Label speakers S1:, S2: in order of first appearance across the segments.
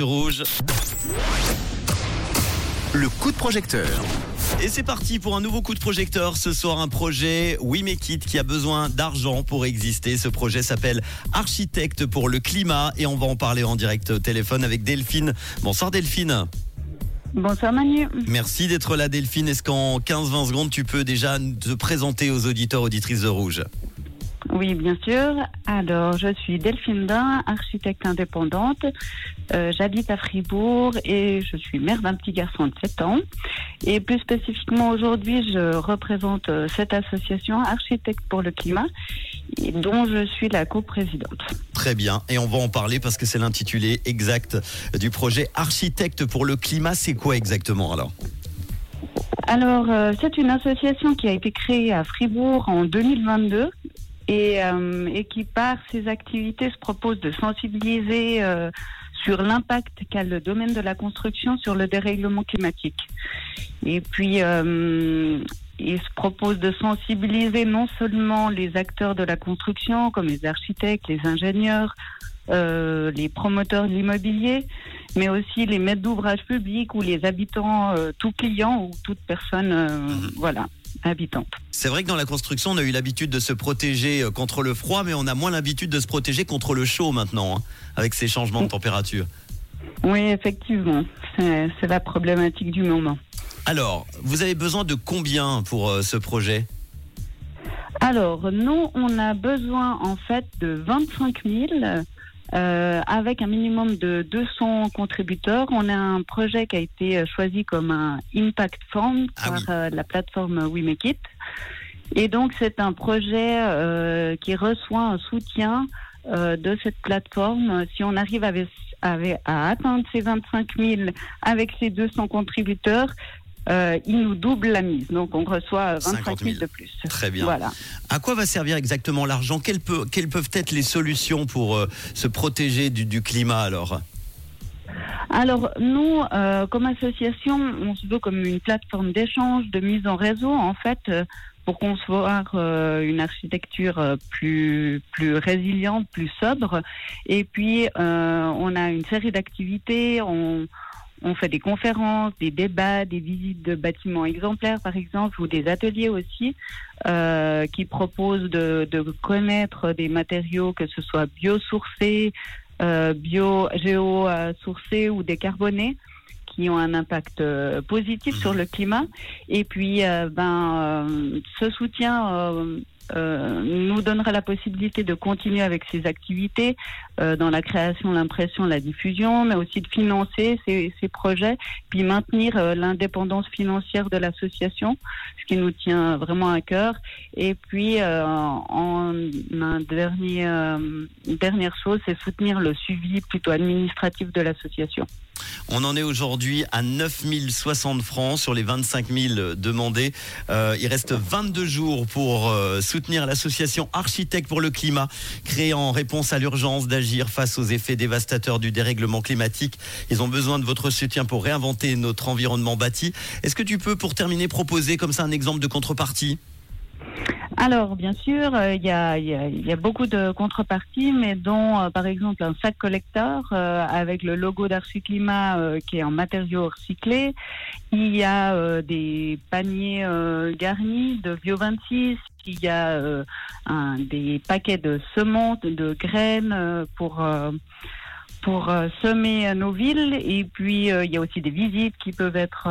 S1: Rouge. Le coup de projecteur. Et c'est parti pour un nouveau coup de projecteur. Ce soir, un projet We Make It qui a besoin d'argent pour exister. Ce projet s'appelle Architecte pour le climat et on va en parler en direct au téléphone avec Delphine. Bonsoir Delphine.
S2: Bonsoir Manu.
S1: Merci d'être là Delphine. Est-ce qu'en 15-20 secondes, tu peux déjà te présenter aux auditeurs, auditrices de Rouge?
S2: Oui, bien sûr. Alors, je suis Delphine Dain, architecte indépendante. Euh, J'habite à Fribourg et je suis mère d'un petit garçon de 7 ans. Et plus spécifiquement aujourd'hui, je représente euh, cette association Architecte pour le climat, dont je suis la coprésidente.
S1: Très bien. Et on va en parler parce que c'est l'intitulé exact du projet Architecte pour le climat. C'est quoi exactement alors?
S2: Alors, euh, c'est une association qui a été créée à Fribourg en 2022 et, euh, et qui, par ses activités, se propose de sensibiliser euh, sur l'impact qu'a le domaine de la construction sur le dérèglement climatique. Et puis, euh, il se propose de sensibiliser non seulement les acteurs de la construction, comme les architectes, les ingénieurs, euh, les promoteurs de l'immobilier, mais aussi les maîtres d'ouvrage publics ou les habitants, euh, tout client ou toute personne, euh, voilà,
S1: C'est vrai que dans la construction, on a eu l'habitude de se protéger euh, contre le froid, mais on a moins l'habitude de se protéger contre le chaud maintenant, hein, avec ces changements de température.
S2: Oui, effectivement, c'est c'est la problématique du moment.
S1: Alors, vous avez besoin de combien pour euh, ce projet?
S2: Alors, nous, on a besoin en fait de 25 000 euh, avec un minimum de 200 contributeurs. On a un projet qui a été euh, choisi comme un Impact Fund
S1: Ah
S2: par
S1: oui.
S2: euh, la plateforme We Make It. Et donc, c'est un projet euh, qui reçoit un soutien de cette plateforme. Si on arrive avec- à atteindre ces 25 000 avec ces 200 contributeurs, euh, il nous double la mise. Donc, on reçoit 25
S1: 50
S2: 000
S1: 000.
S2: de plus.
S1: Très bien.
S2: Voilà.
S1: À quoi va servir exactement l'argent? Quelles, peut- quelles peuvent être les solutions pour euh, se protéger du, du climat alors?
S2: Alors, nous, euh, comme association, on se veut comme une plateforme d'échange, de mise en réseau, en fait, pour concevoir euh, une architecture plus, plus résiliente, plus sobre. Et puis, euh, on a une série d'activités. On, on fait des conférences, des débats, des visites de bâtiments exemplaires, par exemple, ou des ateliers aussi, euh, qui proposent de, de connaître des matériaux, que ce soit biosourcés, euh, bio, géo-sourcés ou décarbonés qui ont un impact euh, positif sur le climat. Et puis, euh, ben, euh, ce soutien euh, nous donnera la possibilité de continuer avec ces activités euh, dans la création, l'impression, la diffusion, mais aussi de financer ces, projets, puis maintenir euh, l'indépendance financière de l'association, ce qui nous tient vraiment à cœur. Et puis, en dernier, une dernière chose, c'est soutenir le suivi plutôt administratif de l'association.
S1: On en est aujourd'hui à 9060 francs sur les 25 000 demandés. Euh, il reste 22 jours pour euh, soutenir l'association Architectes pour le climat, créée en réponse à l'urgence d'agir face aux effets dévastateurs du dérèglement climatique. Ils ont besoin de votre soutien pour réinventer notre environnement bâti. Est-ce que tu peux, pour terminer, proposer comme ça un exemple de contrepartie?
S2: Alors, bien sûr, euh, il y, a, y y a beaucoup de contreparties, mais dont, euh, par exemple, un sac collecteur avec le logo d'Archiclimat euh, qui est en matériaux recyclés. Il y a des paniers garnis de Bio26. Il y a euh, un, des paquets de semences, de graines euh, pour... euh, pour semer nos villes et puis il y a aussi des visites qui peuvent être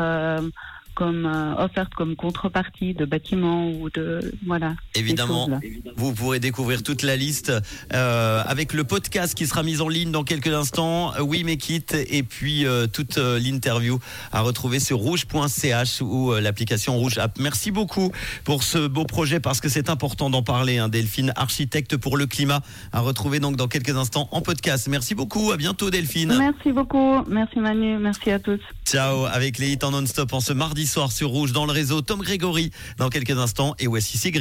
S2: comme euh, offertes comme contrepartie de bâtiments ou de voilà
S1: Évidemment. Vous pourrez découvrir toute la liste euh, avec le podcast qui sera mis en ligne dans quelques instants. euh, Oui, mais quitte et puis euh, toute l'interview à retrouver sur rouge.ch ou l'application Rouge App. Merci beaucoup pour ce beau projet parce que c'est important d'en parler. Hein, Delphine, architecte pour le climat, à retrouver donc dans quelques instants en podcast. Merci beaucoup. À bientôt, Delphine.
S2: Merci beaucoup, merci Manu, merci à tous.
S1: Ciao. Avec les hits en non-stop en ce mardi soir sur Rouge dans le réseau. Tom Grégory dans quelques instants et Sigrid.